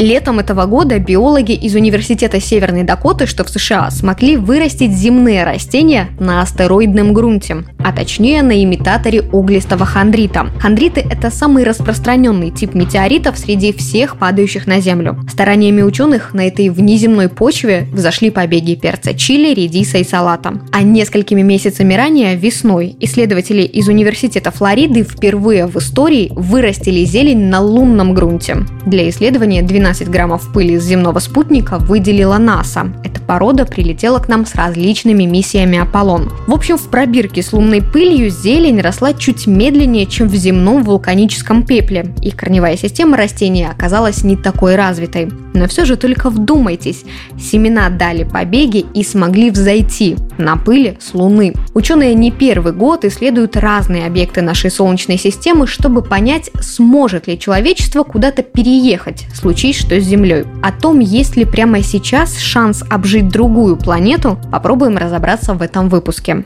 Летом этого года биологи из Университета Северной Дакоты, что в США, смогли вырастить земные растения на астероидном грунте, а точнее на имитаторе углистого хондрита. Хондриты – это самый распространенный тип метеоритов среди всех падающих на Землю. Стараниями ученых на этой внеземной почве взошли побеги перца чили, редиса и салата. А несколькими месяцами ранее, весной, исследователи из Университета Флориды впервые в истории вырастили зелень на лунном грунте. Для исследования 12 12 граммов пыли с земного спутника выделила НАСА. Эта порода прилетела к нам с различными миссиями Аполлон. В общем, в пробирке с лунной пылью зелень росла чуть медленнее, чем в земном вулканическом пепле. Их корневая система растения оказалась не такой развитой. Но все же только вдумайтесь, семена дали побеги и смогли взойти на пыли с Луны. Ученые не первый год исследуют разные объекты нашей Солнечной системы, чтобы понять, сможет ли человечество куда-то переехать, случись что с Землей. О том, есть ли прямо сейчас шанс обжить другую планету, попробуем разобраться в этом выпуске.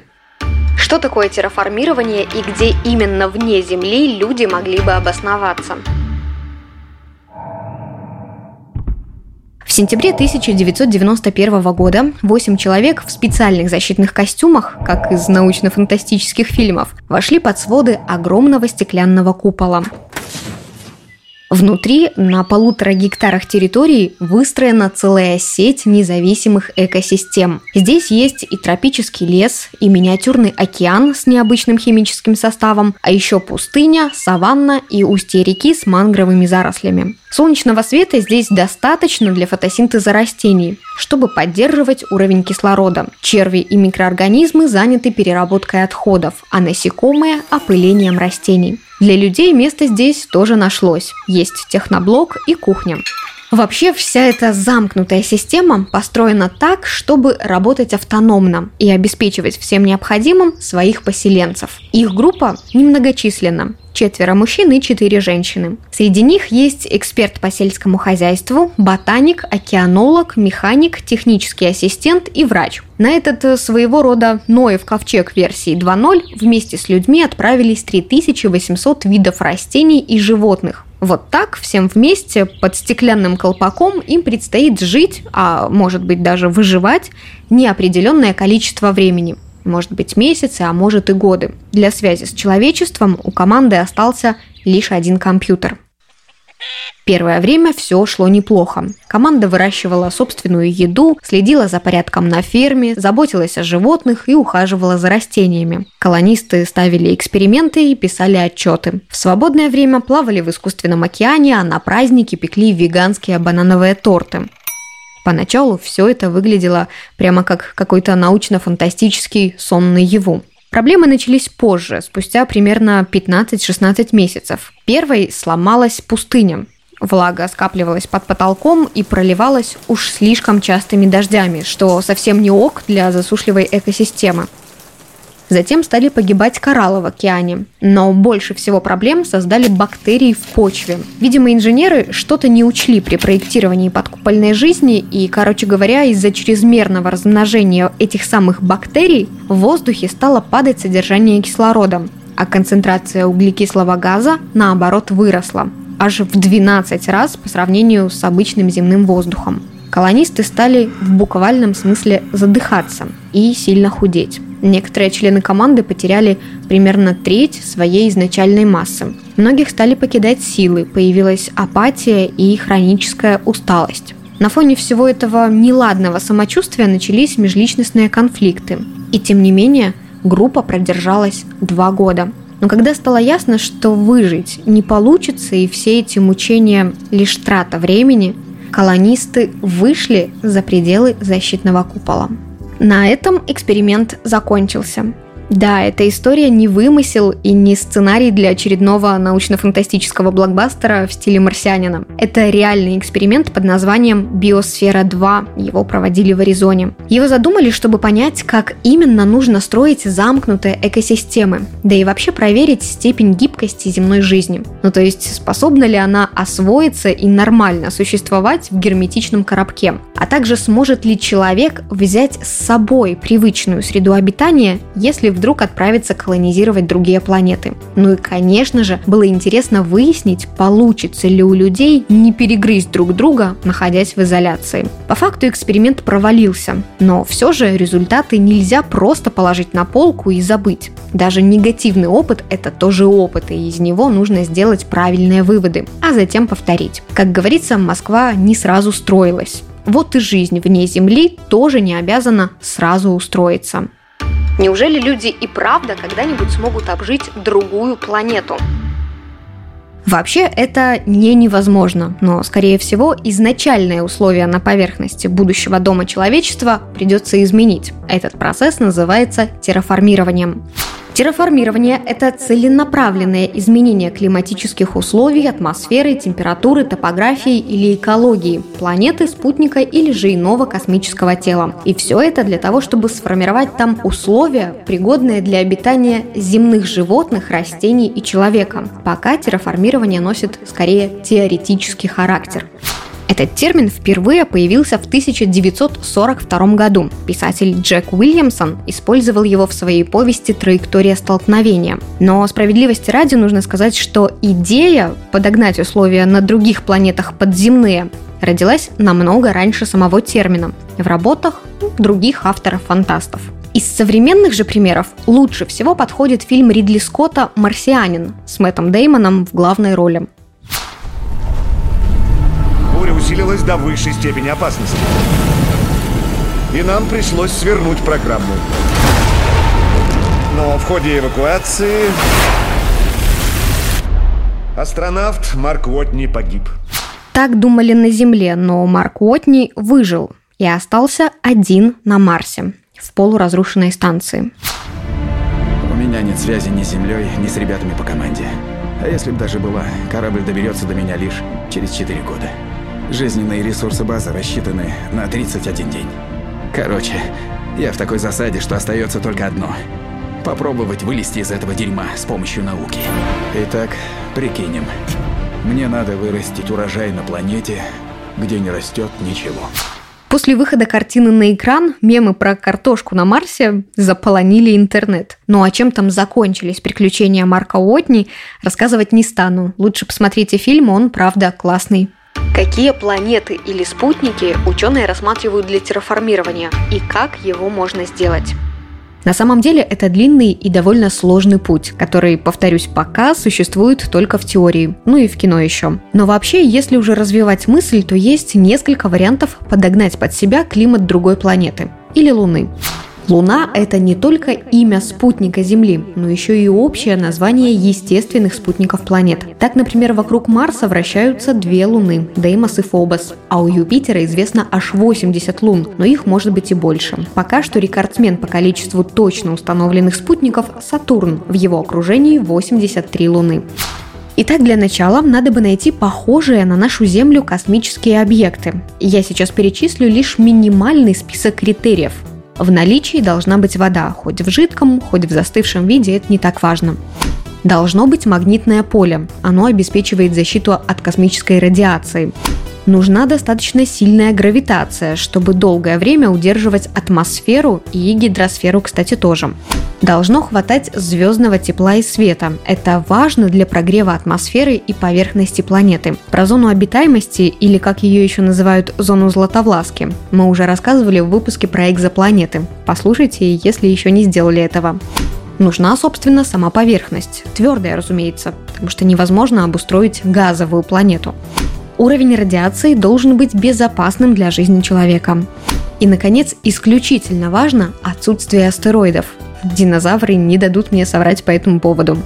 Что такое терраформирование и где именно вне Земли люди могли бы обосноваться? Сентябре 1991 года 8 человек в специальных защитных костюмах, как из научно-фантастических фильмов, вошли под своды огромного стеклянного купола. Внутри на полутора гектарах территории выстроена целая сеть независимых экосистем. Здесь есть и тропический лес, и миниатюрный океан с необычным химическим составом, а еще пустыня, саванна и устье реки с мангровыми зарослями. Солнечного света здесь достаточно для фотосинтеза растений, чтобы поддерживать уровень кислорода. Черви и микроорганизмы заняты переработкой отходов, а насекомые – опылением растений. Для людей место здесь тоже нашлось. Есть техноблок и кухня. Вообще вся эта замкнутая система построена так, чтобы работать автономно и обеспечивать всем необходимым своих поселенцев. Их группа немногочисленна четверо мужчин и четыре женщины. Среди них есть эксперт по сельскому хозяйству, ботаник, океанолог, механик, технический ассистент и врач. На этот э, своего рода Ноев ковчег версии 2.0 вместе с людьми отправились 3800 видов растений и животных. Вот так всем вместе под стеклянным колпаком им предстоит жить, а может быть даже выживать, неопределенное количество времени. Может быть месяцы, а может и годы. Для связи с человечеством у команды остался лишь один компьютер. Первое время все шло неплохо. Команда выращивала собственную еду, следила за порядком на ферме, заботилась о животных и ухаживала за растениями. Колонисты ставили эксперименты и писали отчеты. В свободное время плавали в искусственном океане, а на праздники пекли веганские банановые торты. Поначалу все это выглядело прямо как какой-то научно-фантастический сон наяву. Проблемы начались позже, спустя примерно 15-16 месяцев. Первой сломалась пустыня. Влага скапливалась под потолком и проливалась уж слишком частыми дождями, что совсем не ок для засушливой экосистемы. Затем стали погибать кораллы в океане. Но больше всего проблем создали бактерии в почве. Видимо, инженеры что-то не учли при проектировании подкупольной жизни, и, короче говоря, из-за чрезмерного размножения этих самых бактерий в воздухе стало падать содержание кислорода, а концентрация углекислого газа, наоборот, выросла аж в 12 раз по сравнению с обычным земным воздухом. Колонисты стали в буквальном смысле задыхаться и сильно худеть. Некоторые члены команды потеряли примерно треть своей изначальной массы. Многих стали покидать силы, появилась апатия и хроническая усталость. На фоне всего этого неладного самочувствия начались межличностные конфликты. И тем не менее, группа продержалась два года – но когда стало ясно, что выжить не получится и все эти мучения лишь трата времени, колонисты вышли за пределы защитного купола. На этом эксперимент закончился. Да, эта история не вымысел и не сценарий для очередного научно-фантастического блокбастера в стиле «Марсианина». Это реальный эксперимент под названием «Биосфера-2». Его проводили в Аризоне. Его задумали, чтобы понять, как именно нужно строить замкнутые экосистемы, да и вообще проверить степень гибкости земной жизни. Ну то есть, способна ли она освоиться и нормально существовать в герметичном коробке, а также сможет ли человек взять с собой привычную среду обитания, если вдруг вдруг отправиться колонизировать другие планеты. Ну и, конечно же, было интересно выяснить, получится ли у людей не перегрызть друг друга, находясь в изоляции. По факту эксперимент провалился, но все же результаты нельзя просто положить на полку и забыть. Даже негативный опыт – это тоже опыт, и из него нужно сделать правильные выводы, а затем повторить. Как говорится, Москва не сразу строилась. Вот и жизнь вне Земли тоже не обязана сразу устроиться. Неужели люди и правда когда-нибудь смогут обжить другую планету? Вообще это не невозможно, но, скорее всего, изначальные условия на поверхности будущего дома человечества придется изменить. Этот процесс называется терраформированием. Терраформирование – это целенаправленное изменение климатических условий, атмосферы, температуры, топографии или экологии планеты, спутника или же иного космического тела. И все это для того, чтобы сформировать там условия, пригодные для обитания земных животных, растений и человека. Пока терраформирование носит скорее теоретический характер. Этот термин впервые появился в 1942 году. Писатель Джек Уильямсон использовал его в своей повести «Траектория столкновения». Но справедливости ради нужно сказать, что идея подогнать условия на других планетах подземные родилась намного раньше самого термина в работах других авторов-фантастов. Из современных же примеров лучше всего подходит фильм Ридли Скотта «Марсианин» с Мэттом Деймоном в главной роли усилилась до высшей степени опасности. И нам пришлось свернуть программу. Но в ходе эвакуации астронавт Марк Уотни погиб. Так думали на Земле, но Марк Уотни выжил и остался один на Марсе, в полуразрушенной станции. У меня нет связи ни с Землей, ни с ребятами по команде. А если бы даже была, корабль доберется до меня лишь через 4 года. Жизненные ресурсы базы рассчитаны на 31 день. Короче, я в такой засаде, что остается только одно. Попробовать вылезти из этого дерьма с помощью науки. Итак, прикинем. Мне надо вырастить урожай на планете, где не растет ничего. После выхода картины на экран мемы про картошку на Марсе заполонили интернет. Ну а чем там закончились приключения Марка Уотни, рассказывать не стану. Лучше посмотрите фильм, он, правда, классный. Какие планеты или спутники ученые рассматривают для терраформирования и как его можно сделать? На самом деле это длинный и довольно сложный путь, который, повторюсь, пока существует только в теории, ну и в кино еще. Но вообще, если уже развивать мысль, то есть несколько вариантов подогнать под себя климат другой планеты или Луны. Луна – это не только имя спутника Земли, но еще и общее название естественных спутников планет. Так, например, вокруг Марса вращаются две Луны – Деймос и Фобос, а у Юпитера известно аж 80 лун, но их может быть и больше. Пока что рекордсмен по количеству точно установленных спутников – Сатурн, в его окружении 83 Луны. Итак, для начала надо бы найти похожие на нашу Землю космические объекты. Я сейчас перечислю лишь минимальный список критериев – в наличии должна быть вода, хоть в жидком, хоть в застывшем виде, это не так важно. Должно быть магнитное поле. Оно обеспечивает защиту от космической радиации. Нужна достаточно сильная гравитация, чтобы долгое время удерживать атмосферу и гидросферу, кстати, тоже. Должно хватать звездного тепла и света. Это важно для прогрева атмосферы и поверхности планеты. Про зону обитаемости, или как ее еще называют, зону Златовласки, мы уже рассказывали в выпуске про экзопланеты. Послушайте, если еще не сделали этого. Нужна, собственно, сама поверхность. Твердая, разумеется, потому что невозможно обустроить газовую планету. Уровень радиации должен быть безопасным для жизни человека. И, наконец, исключительно важно отсутствие астероидов. Динозавры не дадут мне соврать по этому поводу.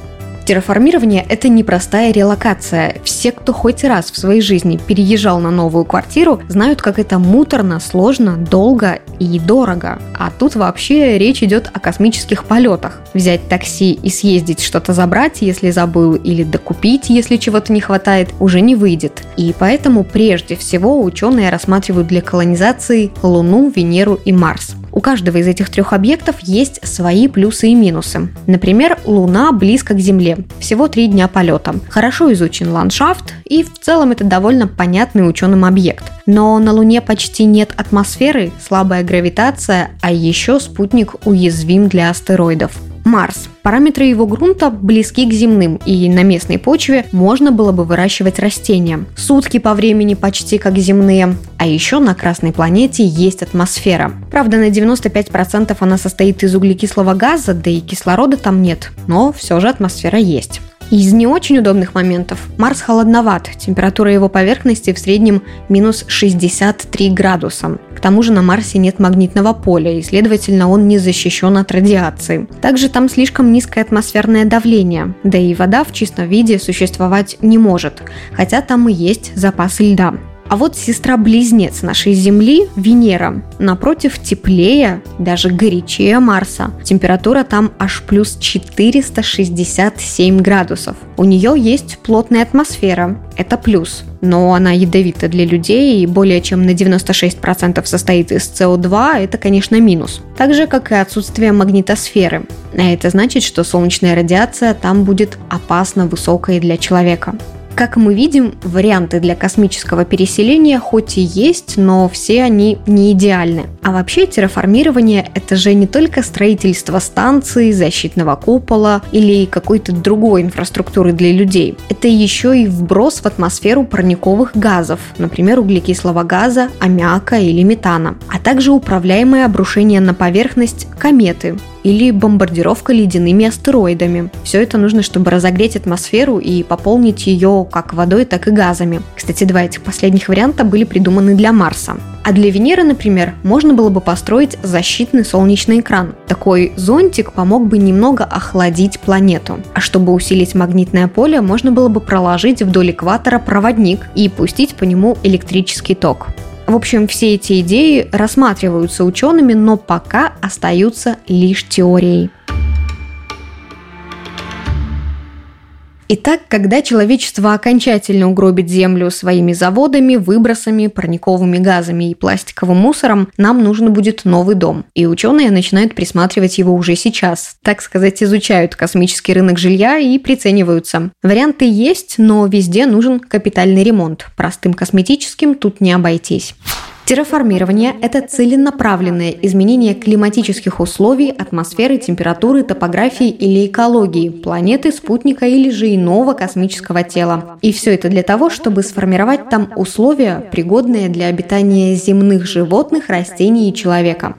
Терраформирование – это непростая релокация. Все, кто хоть раз в своей жизни переезжал на новую квартиру, знают, как это муторно, сложно, долго и дорого. А тут вообще речь идет о космических полетах. Взять такси и съездить что-то забрать, если забыл, или докупить, если чего-то не хватает, уже не выйдет. И поэтому прежде всего ученые рассматривают для колонизации Луну, Венеру и Марс. У каждого из этих трех объектов есть свои плюсы и минусы. Например, Луна близко к Земле, всего три дня полета. Хорошо изучен ландшафт, и в целом это довольно понятный ученым объект. Но на Луне почти нет атмосферы, слабая гравитация, а еще спутник уязвим для астероидов. Марс. Параметры его грунта близки к земным, и на местной почве можно было бы выращивать растения. Сутки по времени почти как земные. А еще на Красной планете есть атмосфера. Правда, на 95% она состоит из углекислого газа, да и кислорода там нет. Но все же атмосфера есть. Из не очень удобных моментов Марс холодноват, температура его поверхности в среднем минус 63 градуса. К тому же на Марсе нет магнитного поля, и, следовательно, он не защищен от радиации. Также там слишком низкое атмосферное давление, да и вода в чистом виде существовать не может, хотя там и есть запасы льда. А вот сестра-близнец нашей Земли, Венера, напротив, теплее, даже горячее Марса. Температура там аж плюс 467 градусов. У нее есть плотная атмосфера, это плюс. Но она ядовита для людей и более чем на 96% состоит из СО2, это, конечно, минус. Так же, как и отсутствие магнитосферы. А это значит, что солнечная радиация там будет опасно высокой для человека. Как мы видим, варианты для космического переселения хоть и есть, но все они не идеальны. А вообще терраформирование – это же не только строительство станции, защитного купола или какой-то другой инфраструктуры для людей. Это еще и вброс в атмосферу парниковых газов, например, углекислого газа, аммиака или метана, а также управляемое обрушение на поверхность кометы, или бомбардировка ледяными астероидами. Все это нужно, чтобы разогреть атмосферу и пополнить ее как водой, так и газами. Кстати, два этих последних варианта были придуманы для Марса. А для Венеры, например, можно было бы построить защитный солнечный экран. Такой зонтик помог бы немного охладить планету. А чтобы усилить магнитное поле, можно было бы проложить вдоль экватора проводник и пустить по нему электрический ток. В общем, все эти идеи рассматриваются учеными, но пока остаются лишь теорией. Итак, когда человечество окончательно угробит Землю своими заводами, выбросами, парниковыми газами и пластиковым мусором, нам нужен будет новый дом. И ученые начинают присматривать его уже сейчас. Так сказать, изучают космический рынок жилья и прицениваются. Варианты есть, но везде нужен капитальный ремонт. Простым косметическим тут не обойтись. Терраформирование – это целенаправленное изменение климатических условий, атмосферы, температуры, топографии или экологии, планеты, спутника или же иного космического тела. И все это для того, чтобы сформировать там условия, пригодные для обитания земных животных, растений и человека.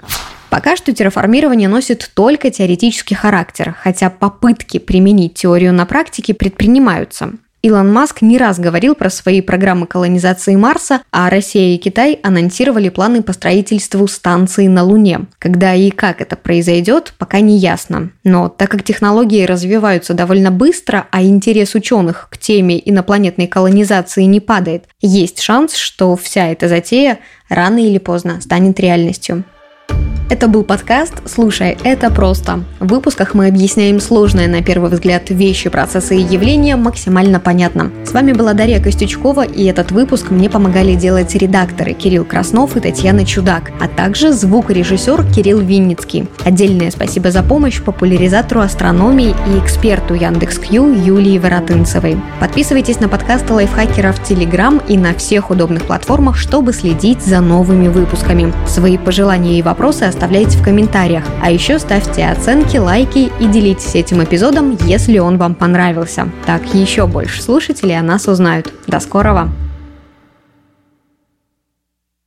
Пока что терраформирование носит только теоретический характер, хотя попытки применить теорию на практике предпринимаются. Илон Маск не раз говорил про свои программы колонизации Марса, а Россия и Китай анонсировали планы по строительству станции на Луне. Когда и как это произойдет, пока не ясно. Но так как технологии развиваются довольно быстро, а интерес ученых к теме инопланетной колонизации не падает, есть шанс, что вся эта затея рано или поздно станет реальностью. Это был подкаст «Слушай, это просто». В выпусках мы объясняем сложные на первый взгляд вещи, процессы и явления максимально понятно. С вами была Дарья Костючкова, и этот выпуск мне помогали делать редакторы Кирилл Краснов и Татьяна Чудак, а также звукорежиссер Кирилл Винницкий. Отдельное спасибо за помощь популяризатору астрономии и эксперту Яндекс.Кью Юлии Воротынцевой. Подписывайтесь на подкасты лайфхакеров в Телеграм и на всех удобных платформах, чтобы следить за новыми выпусками. Свои пожелания и вопросы оставляйте в комментариях. А еще ставьте оценки, лайки и делитесь этим эпизодом, если он вам понравился. Так еще больше слушателей о нас узнают. До скорого!